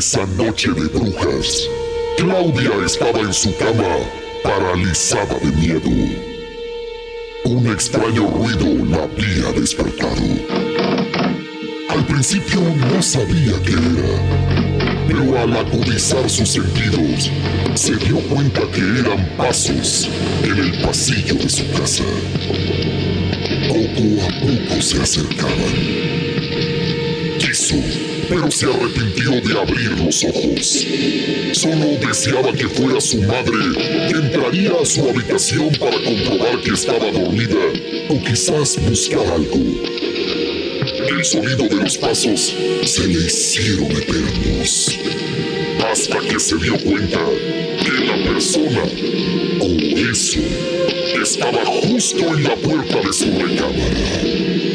Esa noche de brujas, Claudia estaba en su cama, paralizada de miedo. Un extraño ruido la había despertado. Al principio no sabía qué era, pero al agudizar sus sentidos, se dio cuenta que eran pasos en el pasillo de su casa. Poco a poco se acercaban. Pero se arrepintió de abrir los ojos. Solo deseaba que fuera su madre, que entraría a su habitación para comprobar que estaba dormida o quizás buscar algo. El sonido de los pasos se le hicieron eternos, hasta que se dio cuenta que la persona o eso estaba justo en la puerta de su recámara.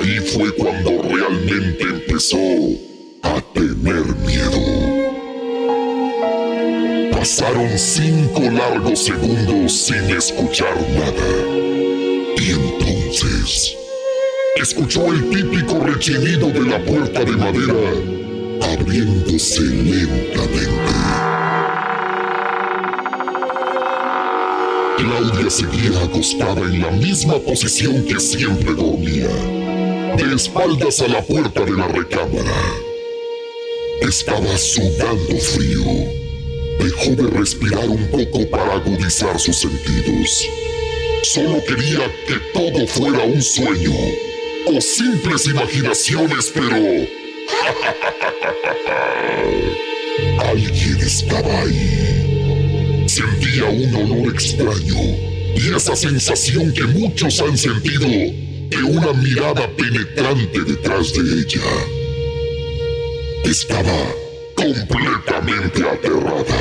Ahí fue cuando realmente empezó a tener miedo. Pasaron cinco largos segundos sin escuchar nada. Y entonces escuchó el típico rechinido de la puerta de madera abriéndose lentamente. Claudia seguía acostada en la misma posición que siempre dormía de espaldas a la puerta de la recámara. Estaba sudando frío. Dejó de respirar un poco para agudizar sus sentidos. Solo quería que todo fuera un sueño o simples imaginaciones, pero... Alguien estaba ahí. Sentía un olor extraño y esa sensación que muchos han sentido de una mirada penetrante detrás de ella. Estaba completamente aterrada.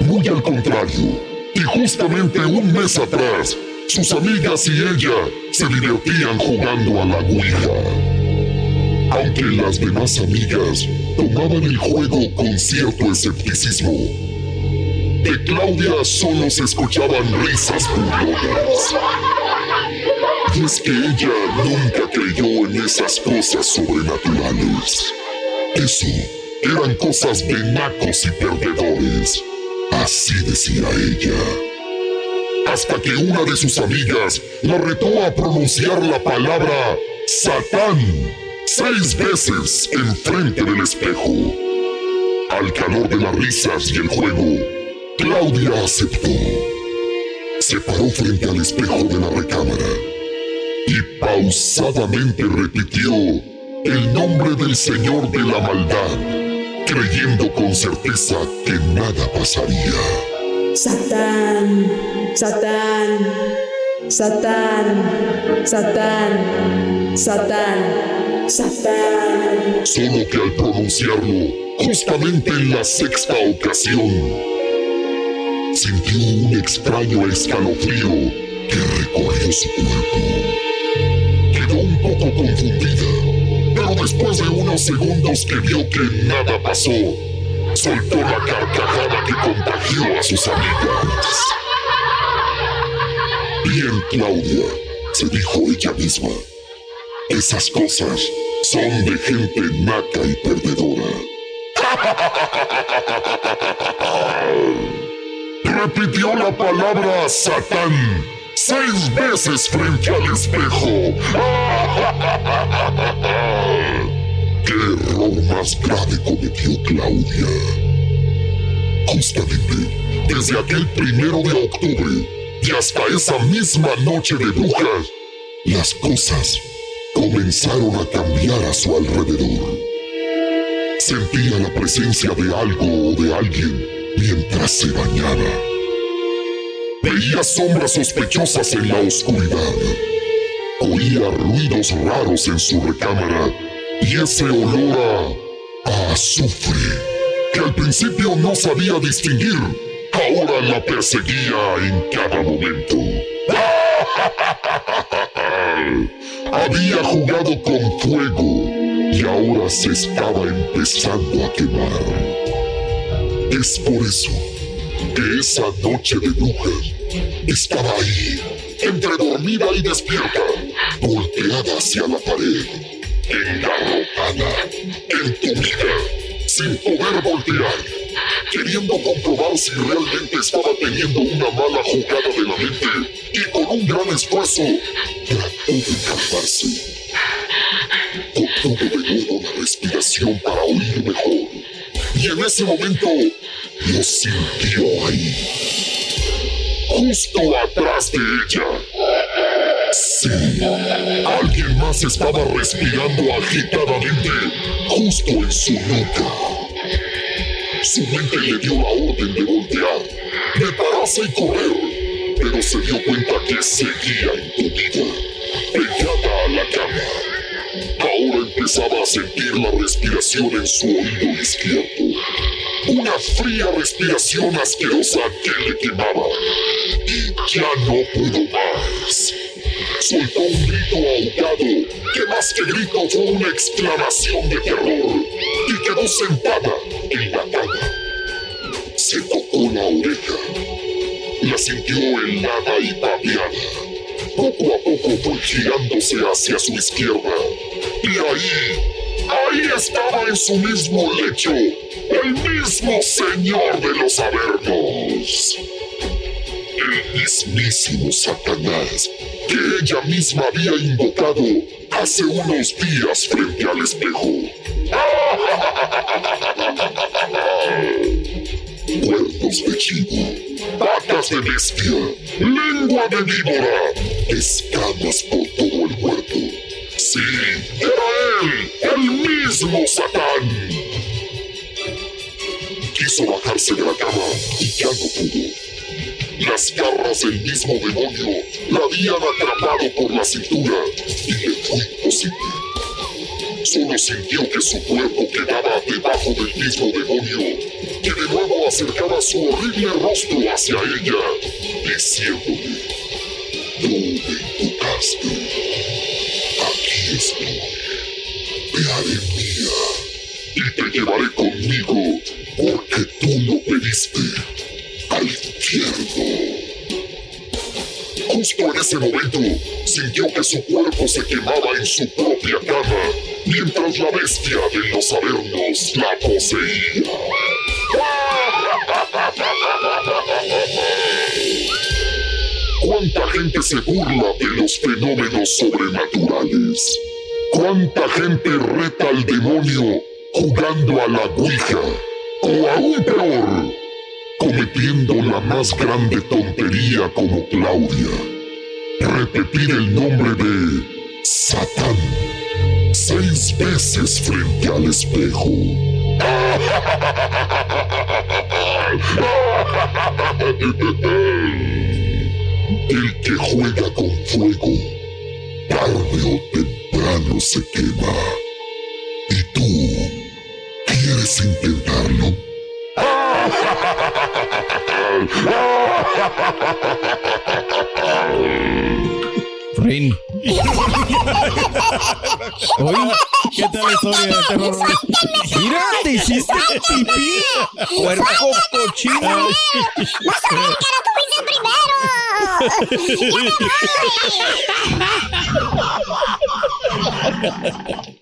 Muy al contrario, y justamente un mes atrás, sus amigas y ella se divertían jugando a la Ouija. Aunque las demás amigas tomaban el juego con cierto escepticismo, de Claudia solo se escuchaban risas burlonas. Y es que ella nunca creyó en esas cosas sobrenaturales. Eso eran cosas de nacos y perdedores. Así decía ella. Hasta que una de sus amigas la retó a pronunciar la palabra Satán seis veces enfrente del espejo. Al calor de las risas y el juego, Claudia aceptó. Se paró frente al espejo de la recámara y pausadamente repitió el nombre del Señor de la Maldad, creyendo con certeza que nada pasaría. Satán, Satán, Satán, Satán, Satán, Satán. Solo que al pronunciarlo, justamente en la sexta ocasión, sintió un extraño escalofrío que recorrió su cuerpo. Quedó un poco confundida, pero después de unos segundos que vio que nada pasó, soltó la carcajada que contagió a sus amigas. Bien, Claudia, se dijo ella misma. Esas cosas son de gente naca y perdedora. Repitió la palabra Satán seis veces frente al espejo. ¿Qué error más grave cometió Claudia? Justamente, desde aquel primero de octubre y hasta esa misma noche de brujas, las cosas comenzaron a cambiar a su alrededor. Sentía la presencia de algo o de alguien mientras se bañaba. Veía sombras sospechosas en la oscuridad. Oía ruidos raros en su recámara y ese olor a, a azufre que al principio no sabía distinguir, ahora la perseguía en cada momento. Había jugado con fuego y ahora se estaba empezando a quemar. Es por eso que esa noche de brujas estaba ahí, entre dormida y despierta, volteada hacia la pared, engarrotada, entumida, sin poder voltear, queriendo comprobar si realmente estaba teniendo una mala jugada de la mente y con un gran esfuerzo trató de calmarse. Contuvo de nuevo la respiración para oír mejor y en ese momento lo sintió ahí, justo atrás de ella. Sí, alguien más estaba respirando agitadamente justo en su nuca. Su mente le dio la orden de voltear, de pararse y correr, pero se dio cuenta que seguía entubida, pegada a la cama. Ahora empezaba a sentir la respiración en su oído izquierdo. Una fría respiración asquerosa que le quemaba. Y ya no pudo más. Soltó un grito ahogado que más que grito fue una exclamación de terror. Y quedó sentada en la cama. Se tocó la oreja. La sintió helada y papeada. Poco a poco fue girándose hacia su izquierda. Y ahí, ahí estaba en su mismo lecho, el mismo señor de los Avernos. El mismísimo Satanás que ella misma había invocado hace unos días frente al espejo. Cuernos de chivo, patas de bestia, lengua de víbora, escamas por todo el cuerpo. Sí, mismo Satán. Quiso bajarse de la cama y ya no pudo. Las garras del mismo demonio la habían atrapado por la cintura y le fue imposible. Solo sintió que su cuerpo quedaba debajo del mismo demonio, que de nuevo acercaba su horrible rostro hacia ella, diciéndole, tú me invocaste, aquí estoy, te haré te llevaré conmigo porque tú lo pediste al infierno. Justo en ese momento, sintió que su cuerpo se quemaba en su propia cama, mientras la bestia de los Avernos la poseía. ¿Cuánta gente se burla de los fenómenos sobrenaturales? ¿Cuánta gente reta al demonio jugando a la Ouija? O aún peor, cometiendo la más grande tontería como Claudia. Repetir el nombre de Satán seis veces frente al espejo. El que juega con fuego, tarde o temprano se quema. Intentarlo? Rin, Oye, ¿qué tal la historia de terror? Mira, te hiciste pipí. Puerco cochino. ¡No cara, tú fuiste el primero!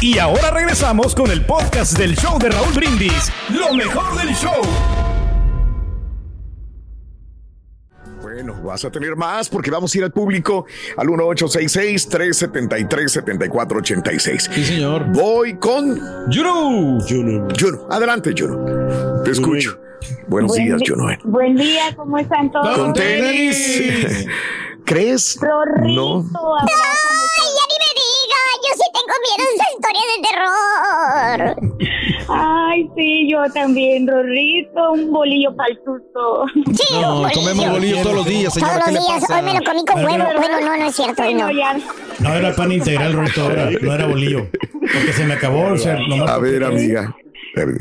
Y ahora regresamos con el podcast del show de Raúl Brindis. Lo mejor del show. Bueno, vas a tener más porque vamos a ir al público al 1866-373-7486. Sí, señor. Voy con Juno. Juno. Adelante, Juno. Te escucho. Buenos Buen días, Juno. Buen día, ¿cómo están todos? Con tenis. ¿Crees? Rorrito, No. abrázame. Yo sí tengo miedo a esa historia de terror. Ay, sí, yo también, Rorrito, un bolillo para el susto. Sí, un No, bolillo. comemos bolillos todos los días, señora. Todos ¿Qué los le días. pasa? Hoy me lo comí con huevo. Bueno, no, no es cierto. hoy no. No era pan integral, era, no era bolillo. Porque se me acabó, o sea, nomás A ver, amiga.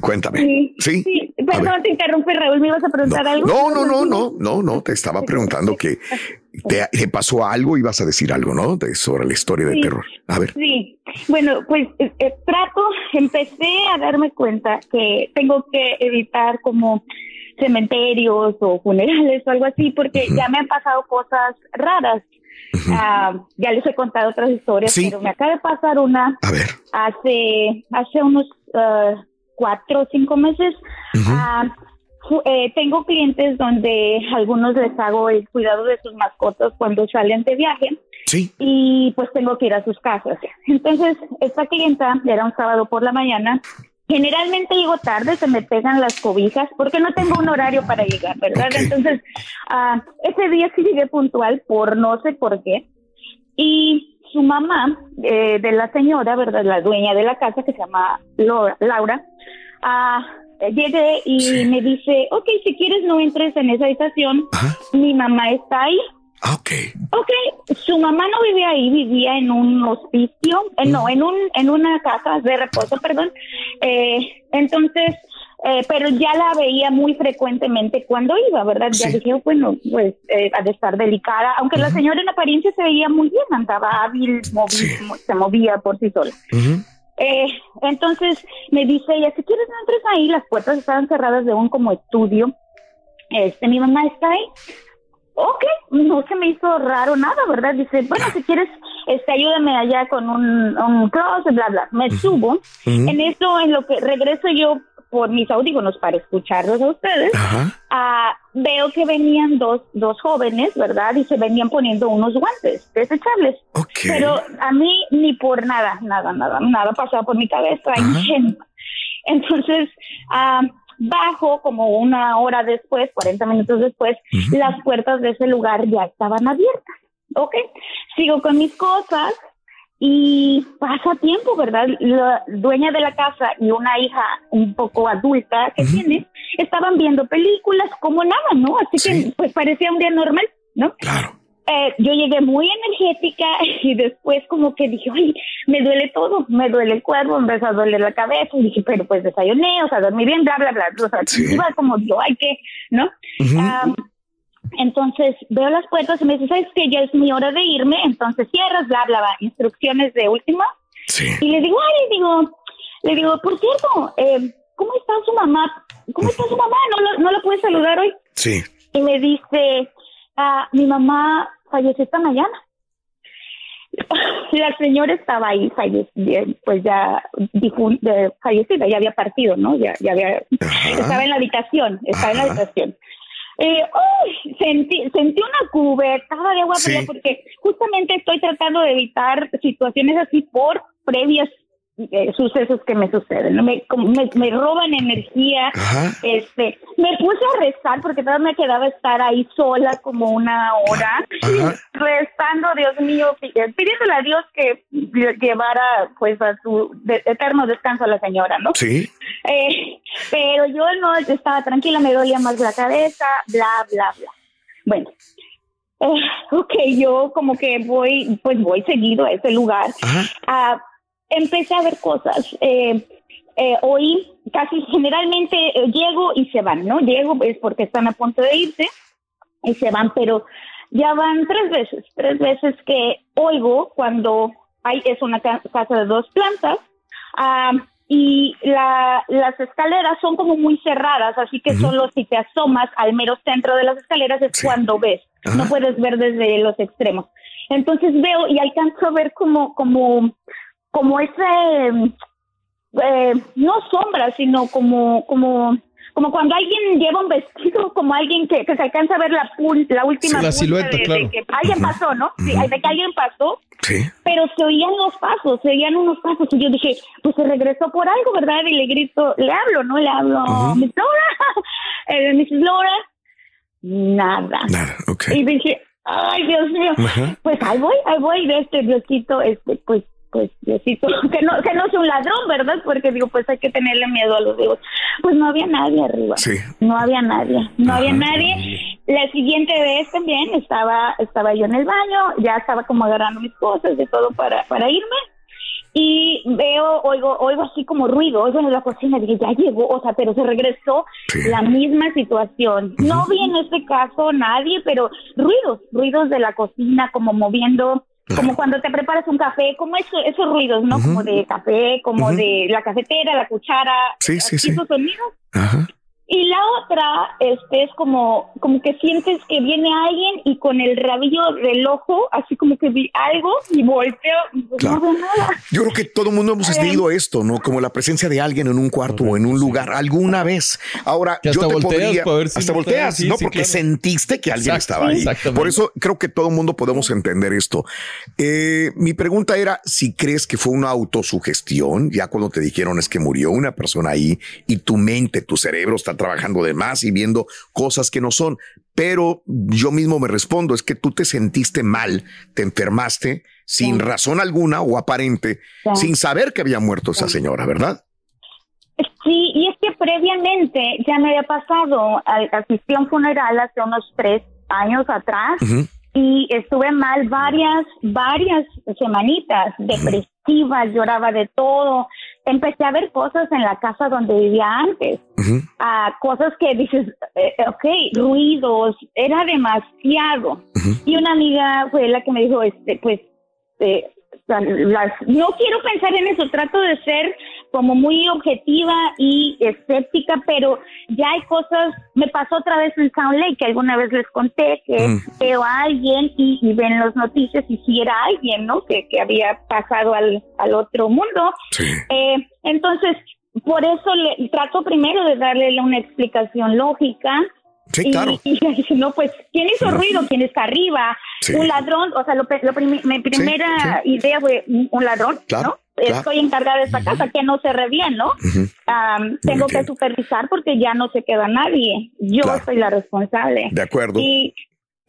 Cuéntame. Sí, ¿Sí? Perdón, te interrumpí, Raúl, ¿me ibas a preguntar No, algo? no, no, no, no, no, no, te estaba preguntando que te, te pasó algo, ibas a decir algo, ¿no? De, sobre la historia de Sí. terror. A ver. Sí, bueno, pues eh, eh, trato, empecé a darme cuenta que tengo que evitar como cementerios o funerales o algo así porque ya me han pasado cosas raras. Ah, ya les he contado otras historias, Sí. pero me acaba de pasar una A ver. hace hace unos ah, cuatro o cinco meses. Ah, fu- eh, tengo clientes donde algunos les hago el cuidado de sus mascotas cuando salen de viaje Sí. y pues tengo que ir a sus casas. Entonces, esta clienta era un sábado por la mañana. Generalmente llego tarde, se me pegan las cobijas porque no tengo un horario para llegar, ¿verdad? Ok. Entonces, ah, ese día sí llegué puntual por no sé por qué. Y su mamá eh, de la señora, ¿verdad? La dueña de la casa que se llama Laura, ah, llegué y Sí. me dice, ok, si quieres no entres en esa habitación, Ajá. mi mamá está ahí. Ah, ok. Ok, su mamá no vivía ahí, vivía en un hospicio, eh, no, en un en una casa de reposo, perdón. Eh, entonces, eh, pero ya la veía muy frecuentemente cuando iba, ¿verdad? Ya Sí. dije, bueno, pues eh, ha de estar delicada, aunque la señora en apariencia se veía muy bien, andaba hábil, movi- Sí. se movía por sí sola. Eh, entonces me dice ella, si quieres no entres ahí, las puertas estaban cerradas de un como estudio. Este, mi mamá está ahí. Ok, no se me hizo raro nada, ¿verdad? Dice, bueno, si quieres, este, ayúdame allá con un, un closet, bla, bla. Me subo. En eso, en lo que regreso yo por mis audífonos para escucharlos a ustedes, Ajá. ah, veo que venían dos, dos jóvenes, ¿verdad? Y se venían poniendo unos guantes desechables. Ok. Pero a mí ni por nada, nada, nada, nada pasaba por mi cabeza. ingenua. Entonces, ah, bajo como una hora después, 40 minutos después, las puertas de ese lugar ya estaban abiertas. Ok, sigo con mis cosas y pasa tiempo, ¿verdad? La dueña de la casa y una hija un poco adulta que tiene, estaban viendo películas como nada, ¿no? Así Sí. que pues parecía un día normal, ¿no? Claro. Eh, yo llegué muy energética y después como que dije, ay, me duele todo, me duele el cuerpo, me empezó a doler la cabeza y dije, pero pues desayuné, o sea, dormí bien, bla, bla, bla. O sea, Sí. iba como yo, ay, que, ¿no? Am, entonces veo las puertas y me dice, ¿sabes que Ya es mi hora de irme, entonces cierras, bla, bla, bla. Instrucciones de última. Sí. Y le digo, ay, le digo, le digo, por cierto, eh, ¿cómo está su mamá? ¿Cómo está su mamá? ¿No, lo- no la puedes saludar hoy? Sí. y me dice, ah, mi mamá falleció esta mañana. La señora estaba ahí, fallecida, pues ya fallecida, ya había partido, ¿no? Ya, ya había, estaba en la habitación, estaba en la habitación. Eh, uy, sentí, sentí una cubetada de agua Sí. porque justamente estoy tratando de evitar situaciones así por previas eh, sucesos que me suceden. ¿no? Me, me, me roban energía. Este, me puse a rezar porque todavía me quedaba estar ahí sola como una hora, rezando, Dios mío, eh, pidiéndole a Dios que lle- llevara pues a su de- eterno descanso a la señora, ¿no? Sí. Eh, pero yo no estaba tranquila, me dolía más la cabeza, bla, bla, bla. Bueno, eh, ok, yo como que voy, pues voy seguido a ese lugar. Empecé a ver cosas. Eh, eh, oí, casi generalmente eh, llego y se van, ¿no? Llego es porque están a punto de irse y se van, pero ya van tres veces, tres veces que oigo cuando hay, es una ca- casa de dos plantas, ah, y la, las escaleras son como muy cerradas, así que solo si te asomas al mero centro de las escaleras es cuando ves, no puedes ver desde los extremos. Entonces veo y alcanzo a ver como, como, como ese, eh, no sombra, sino como, como, como cuando alguien lleva un vestido, como alguien que, que se alcanza a ver la, pun- la última Sí, la punta silueta, de, de claro. que alguien pasó, ¿no? Sí, Ujú. de que alguien pasó, Sí. pero se oían los pasos, se oían unos pasos y yo dije, pues se regresó por algo, ¿verdad? Y le grito, le hablo, ¿no? Le hablo, Miss Laura, eh, Mrs. Laura, nada. Nada, ok. Y dije, ay, Dios mío, pues ahí voy, ahí voy de este Diosito, este, pues, pues Diosito, que no, que no es un ladrón, ¿verdad? Porque digo, pues hay que tenerle miedo a los dios. Pues no había nadie arriba. Sí. No había nadie, no había nadie. La siguiente vez también estaba, estaba yo en el baño, ya estaba como agarrando mis cosas de todo para, para irme. Y veo, oigo, oigo así como ruido, oigo en la cocina, dije, ya llegó, o sea, pero se regresó la misma situación. No vi en este caso nadie, pero ruidos, ruidos de la cocina, como moviendo, como cuando te preparas un café, como eso, esos ruidos, ¿no? Como de café, como de la cafetera, la cuchara, Sí, sí, sí. esos sonidos. Ajá. Y la otra este, es como, como que sientes que viene alguien y con el rabillo del ojo, así como que vi algo y volteo y pues no veo nada. Yo creo que todo el mundo hemos Eh. vivido esto, ¿no? Como la presencia de alguien en un cuarto o en un lugar alguna vez. Ahora, Que yo hasta te volteas podría, para ver si hasta volteas, sí, ¿no? sí, Porque claro. sentiste que alguien Exacto, estaba ahí. exactamente. Por eso creo que todo el mundo podemos entender esto. Eh, mi pregunta era si crees que fue una autosugestión, ya cuando te dijeron es que murió una persona ahí y tu mente, tu cerebro está trabajando de más y viendo cosas que no son. Pero yo mismo me respondo, es que tú te sentiste mal, te enfermaste sin razón alguna o aparente, Sí. sin saber que había muerto esa señora, ¿verdad? Sí, y es que previamente ya me había pasado, asistí a un funeral hace unos tres años atrás y estuve mal varias, varias semanitas, depresivas, lloraba de todo. Empecé a ver cosas en la casa donde vivía antes, ah, cosas que dices, eh, ok, ruidos, era demasiado. Y una amiga fue la que me dijo, este, pues, eh, las, no quiero pensar en eso, trato de ser como muy objetiva y escéptica, pero ya hay cosas, me pasó otra vez en Sound Lake, que alguna vez les conté que Mm. veo a alguien y, y ven las noticias y si era alguien, ¿no? Que, que había pasado al, al otro mundo. Eh, entonces, por eso le trato primero de darle una explicación lógica. Sí, y, claro. y no, pues, ¿quién hizo ruido? ¿Quién está arriba? Sí. Un ladrón, o sea, lo, pe- lo primi- mi primera idea fue un ladrón, Claro, ¿no? claro. Estoy encargada de esta casa, que no se re bien, ¿no? Am, tengo que supervisar porque ya no se queda nadie. Yo Claro. soy la responsable. De acuerdo. Y,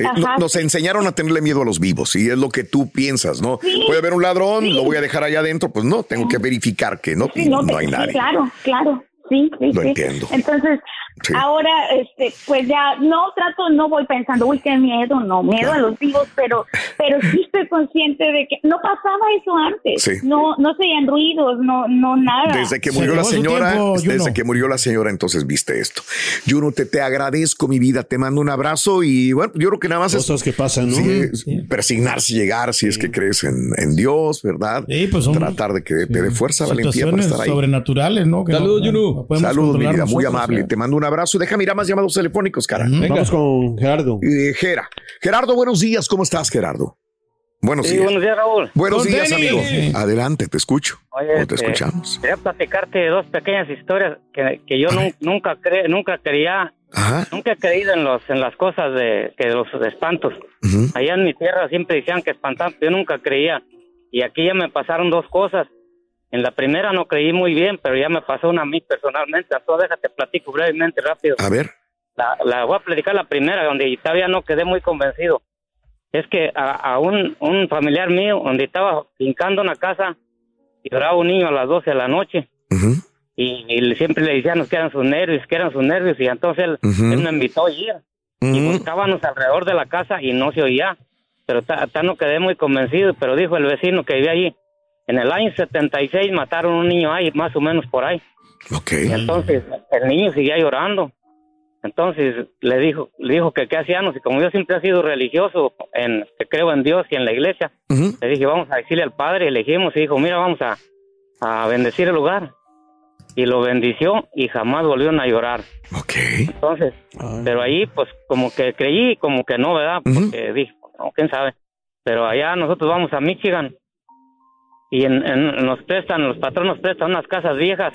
Eh, no- nos enseñaron a tenerle miedo a los vivos y es lo que tú piensas, ¿no? Sí. Puede haber un ladrón, lo voy a dejar allá adentro, pues no, tengo que verificar que no, Sí, no, te- hay nadie. claro, claro. Sí, sí, Lo sí. entiendo. Entonces, Sí. ahora, este, pues ya no trato, no voy pensando, uy, qué miedo, no, miedo a los vivos, pero, pero sí estoy consciente de que no pasaba eso antes. Sí. No, no se oían ruidos, no, no nada. Desde que murió la señora, desde que murió la señora, entonces viste esto. Juno, te, te agradezco mi vida, te mando un abrazo y bueno, yo creo que nada más es Cosas que pasan, ¿no? sí, Sí. persignarse, llegar, si es que crees en, en Dios, ¿verdad? pues son- Tratar de que te dé fuerza, valentía para estar ahí. sobrenaturales, ¿no? Saludos, no- Yunu. No podemos Saludos, mi vida, muy amable. ¿eh? Te mando un abrazo. Déjame ir a más llamados telefónicos, cara. Vamos con Gerardo. Eh, Gera. Gerardo, buenos días. ¿Cómo estás, Gerardo? Buenos Sí, días. buenos días, Raúl. Buenos días, tenis. amigo. Sí. Adelante, te escucho. Oye, o te este, escuchamos. Quería platicarte de dos pequeñas historias que, que yo nun- nunca cre- nunca creía, nunca he creído en los en las cosas de que los espantos. Allá en mi tierra siempre decían que espantaban, pero yo nunca creía. Y aquí ya me pasaron dos cosas. En la primera no creí muy bien, pero ya me pasó una a mí personalmente. Entonces déjate platico brevemente, rápido. A ver. La, la voy a platicar la primera, donde todavía no quedé muy convencido. Es que a, a un, un familiar mío, donde estaba hincando una casa, lloraba un niño a las 12 de la noche. y, y siempre le decían que eran sus nervios, que eran sus nervios. Y entonces él me invitó a ir. Y buscábamos alrededor de la casa y no se oía. Pero ta- ta no quedé muy convencido. Pero dijo el vecino que vivía allí. En el año 76 mataron a un niño ahí, más o menos por ahí. Y entonces el niño seguía llorando. Entonces le dijo, le dijo que qué hacíamos y como yo siempre he sido religioso, en que creo en Dios y en la iglesia, le dije vamos a decirle al padre, elegimos y dijo mira vamos a, a bendecir el lugar y lo bendició y jamás volvieron a llorar. Entonces, pero ahí pues como que creí, como que no, ¿verdad? Porque dije, no, quién sabe. Pero allá nosotros vamos a Michigan y en, en- nos prestan, los patronos nos prestan unas casas viejas,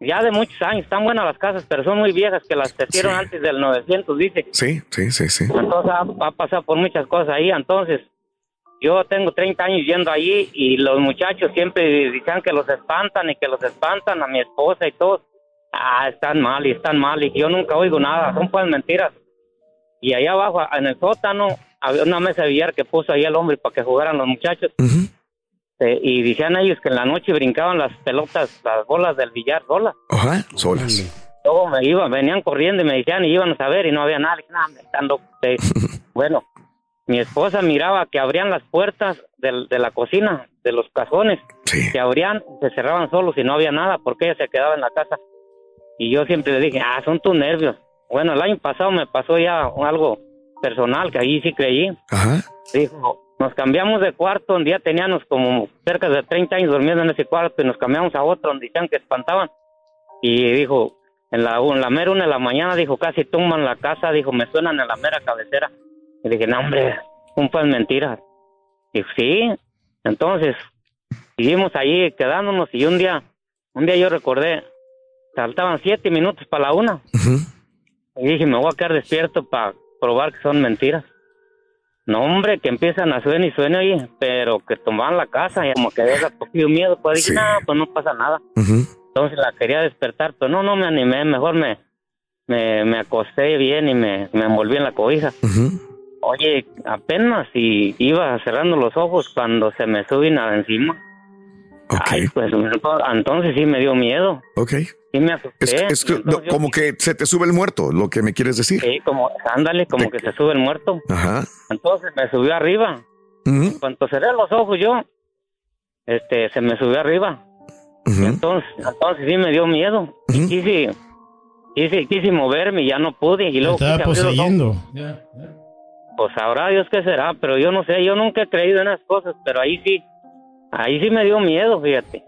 ya de muchos años, están buenas las casas, pero son muy viejas que las hicieron antes del 900, dice. Sí, sí, sí, sí. Entonces ha, ha pasado por muchas cosas ahí. Entonces, yo tengo 30 años yendo allí y los muchachos siempre dicen que los espantan y que los espantan a mi esposa y todos. Ah, están mal y están mal y yo nunca oigo nada, son pues mentiras. Y allá abajo, en el sótano, había una mesa de billar que puso ahí el hombre para que jugaran los muchachos. Eh, y decían ellos que en la noche brincaban las pelotas, las bolas del billar solas. Ajá, solas. Luego me iban, venían corriendo y me decían y iban a saber y no había nada. Le dije, "No, hombre, están locos ustedes". bueno, mi esposa miraba que abrían las puertas de la cocina, de los cajones, que abrían, se cerraban solos y no había nada porque ella se quedaba en la casa. Y yo siempre le dije, ah, son tus nervios. Bueno, el año pasado me pasó ya algo personal que ahí sí creí. Dijo, nos cambiamos de cuarto, un día teníamos como cerca de 30 años durmiendo en ese cuarto y nos cambiamos a otro donde decían que espantaban. Y dijo, en la, en la mera una de la mañana, dijo, casi tumban la casa, dijo, me suenan en la mera cabecera. Y dije, no, hombre, un pues mentiras. Dijo, sí. Entonces, seguimos ahí quedándonos y un día, un día yo recordé, faltaban siete minutos para la una. Y dije, me voy a quedar despierto para probar que son mentiras. No, hombre, que empiezan a sueño y sueño ahí, pero que tomaban la casa y como que deja poquito miedo, pues dije, no, pues no pasa nada. Entonces la quería despertar, pero no, no me animé, mejor me, me, me acosté bien y me, me envolví en la cobija. Oye, apenas y iba cerrando los ojos cuando se me suben encima. Ay, pues entonces sí me dio miedo. Ok. Sí me asusté. Es, es que, no, como que se te sube el muerto, lo que me quieres decir. Sí, como, ándale, como que se sube el muerto. Ajá. Entonces me subió arriba. Cuando cerré los ojos yo, este, se me subió arriba. Y entonces, entonces sí me dio miedo. Y quise, quise, quise moverme y ya no pude. Y luego Estaba quise abrir los ojos. poseyendo. Pues sabrá Dios qué será, pero yo no sé, yo nunca he creído en esas cosas, pero ahí sí, ahí sí me dio miedo, fíjate.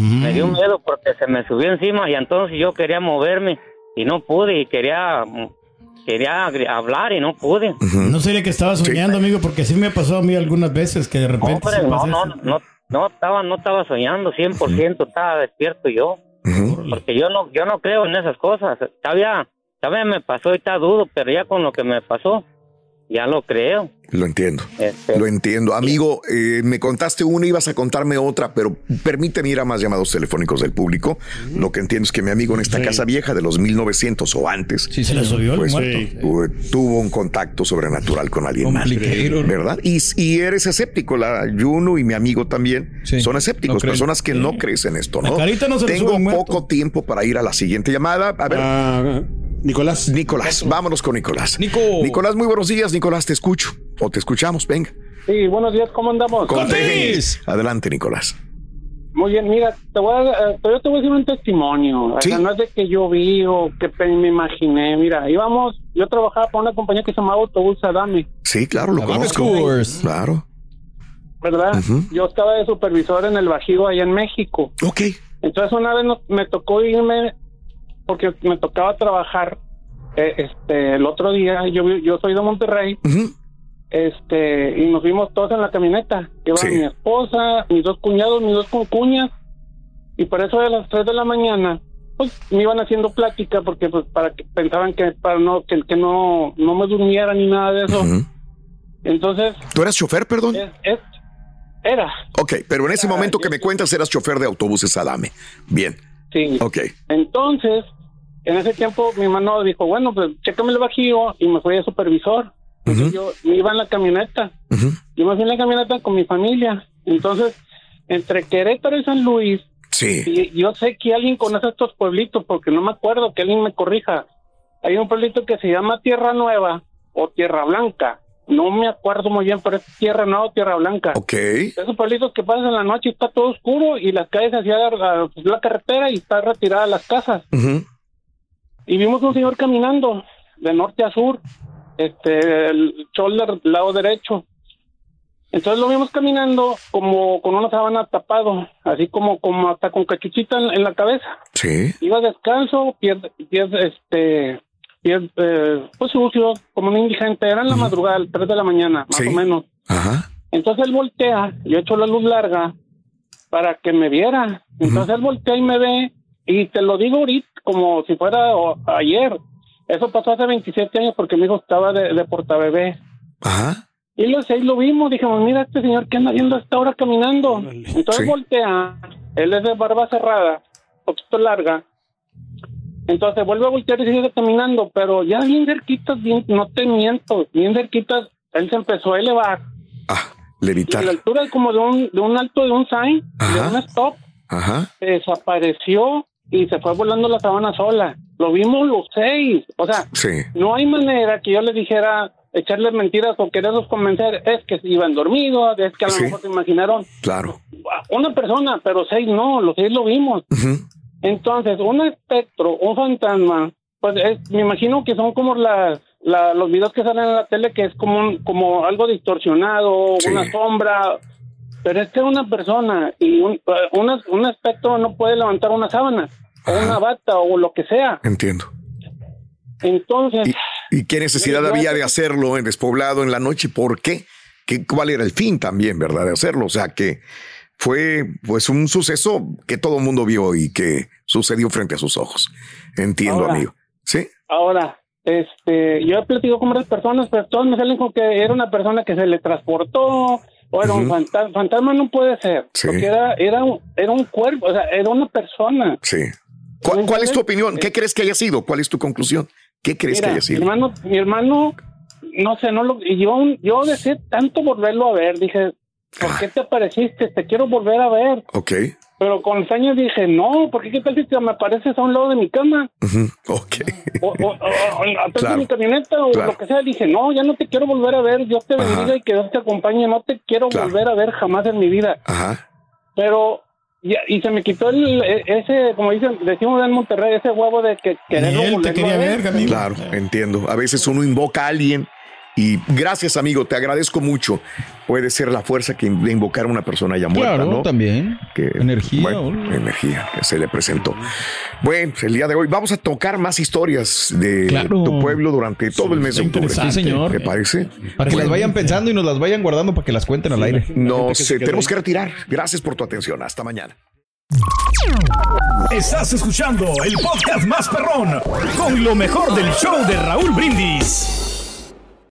Me dio miedo porque se me subió encima y entonces yo quería moverme y no pude y quería, quería hablar y no pude. No sería que estaba soñando, amigo, porque sí me pasó a mí algunas veces que de repente. Hombre, sí no, no, no, no estaba, no estaba soñando 100%, estaba despierto yo. Porque yo no, yo no creo en esas cosas. Todavía, todavía me pasó y está dudo, pero ya con lo que me pasó, ya lo creo. Lo entiendo. Este, Lo entiendo. Amigo, eh, me contaste una, ibas a contarme otra, pero permíteme ir a más llamados telefónicos del público. Lo que entiendo es que mi amigo en esta casa vieja de los 1900 o antes, se le subió el pues, muerto. tu- tuvo un contacto sobrenatural con alguien más. ¿Verdad? Y, y eres escéptico. La Juno y mi amigo también son escépticos, no personas que no crees en esto, La ¿no? carita no se Tengo muerto. poco tiempo para ir a la siguiente llamada. A ver. Ah, Nicolás. Nicolás, vámonos con Nicolás. Nicolás, muy buenos días, Nicolás, te escucho. O te escuchamos, venga. Sí, buenos días, ¿cómo andamos? Con tenis. Adelante, Nicolás. Muy bien, mira, te voy a, eh, yo te voy a decir un testimonio. O sea, no es de que yo vi o que me imaginé. Mira, íbamos, yo trabajaba para una compañía que se llamaba Autobús Adame, Sí, claro, lo conozco. Claro. ¿verdad? Yo estaba de supervisor en el Bajío allá en México. Ok. Entonces una vez no- me tocó irme porque me tocaba trabajar eh, este el otro día. Yo yo soy de Monterrey. Este, y nos vimos todos en la camioneta. Iba mi esposa, mis dos cuñados, mis dos concuñas. Y por eso de las 3 de la mañana, pues me iban haciendo plática porque pues para que pensaban que para no que, que no no me durmiera ni nada de eso. Entonces, ¿Tú eras chofer, perdón? es, es- era, Ok, pero en ese momento que me cuentas eras chofer de autobuses Adame. Bien. sí. Ok. Entonces, en ese tiempo mi hermano dijo, bueno, pues chécame el bajío y me fui de supervisor. Entonces, yo me iba en la camioneta. Yo me fui en la camioneta con mi familia. Entonces, entre Querétaro y San Luis, Sí. y yo sé que alguien conoce estos pueblitos porque no me acuerdo, que alguien me corrija. Hay un pueblito que se llama Tierra Nueva o Tierra Blanca. No me acuerdo muy bien, pero es Tierra Nueva o Tierra Blanca. Ok. Esos pueblitos que pasan en la noche y está todo oscuro y las calles hacia la, pues, la carretera y está retirada las casas. Y vimos un señor caminando de norte a sur, este, el shoulder lado derecho. Entonces lo vimos caminando como con una sábana tapado, así como como hasta con cachuchita en, en la cabeza. Sí. Iba descalzo, pies, pies este, pies eh, pues sucios, como un indigente. Era en la madrugada, 3 de la mañana, más o menos. Ajá. Entonces él voltea, yo echo la luz larga para que me viera. Entonces él voltea y me ve, y te lo digo ahorita como si fuera o- ayer. Eso pasó hace 27 años porque mi hijo estaba de, de portabebé. Ajá. Y los seis lo vimos, dijimos, mira este señor que anda viendo a esta hora caminando. Entonces voltea, él es de barba cerrada, poquito larga. Entonces vuelve a voltear y sigue caminando, pero ya bien cerquitas, bien, no te miento, bien cerquitas, él se empezó a elevar. Y Levitar. a la altura como de un, de un alto de un sign, de un stop, Ajá. desapareció y se fue volando la sabana sola. Lo vimos los seis. O sea, Sí. no hay manera que yo les dijera echarles mentiras o quererlos convencer. Es que iban dormidos, es que a lo Sí. mejor se imaginaron Claro. una persona, pero seis no, los seis lo vimos. Entonces, un espectro, un fantasma, pues es- me imagino que son como las, la- los videos que salen en la tele, que es como, un- como algo distorsionado, una sombra, pero es que una persona y un, eh, una- un espectro no puede levantar una sábana, o una bata, o lo que sea. Entiendo. Entonces, ¿Y qué necesidad había de hacerlo en despoblado en la noche? ¿Por qué? ¿Qué ¿Cuál era el fin también, verdad, de hacerlo? O sea, que fue pues un suceso que todo el mundo vio y que sucedió frente a sus ojos. Entiendo, Ahora. amigo. Sí. Ahora, este, yo he platicado con varias personas, pero todos me salen con que era una persona que se le transportó, o era un Ujú. fantasma. Fantasma no puede ser, Sí. porque era, era, un, era un cuerpo, o sea, era una persona. Sí. ¿Cuál, cuál es tu opinión? ¿Qué crees que haya sido? ¿Cuál es tu conclusión? ¿Qué crees que haya mi sido? hermano, mi hermano, no sé, no lo, yo, yo deseé tanto volverlo a ver, dije, ¿por qué te apareciste? Te quiero volver a ver. Ok. Pero con los años dije, no, porque qué tal si te me apareces a un lado de mi cama. Ok. o, o, o- o atrás Claro. de mi camioneta, o Claro. lo que sea. Dije, no, ya no te quiero volver a ver, Dios te Ajá. bendiga y que Dios te acompañe, no te quiero Claro. volver a ver jamás en mi vida. Ajá. Pero, ya- y se me quitó el, e- ese, como dicen, decimos en Monterrey, ese huevo de que quererlo volverlo a ver. Claro, entiendo. A veces uno invoca a alguien y gracias, amigo, te agradezco mucho. Puede ser la fuerza que de invocar a una persona ya muerta, Claro, ¿no? también. Que, Energía, bueno, energía que se le presentó. Bueno, pues, el día de hoy vamos a tocar más historias de Claro. tu pueblo durante todo el mes de octubre. Sí, señor. ¿Te parece? Para que las vayan pensando y nos las vayan guardando para que las cuenten al aire. Nos eh, tenemos que retirar. Gracias por tu atención. Hasta mañana. Estás escuchando el podcast más perrón con lo mejor del show de Raúl Brindis.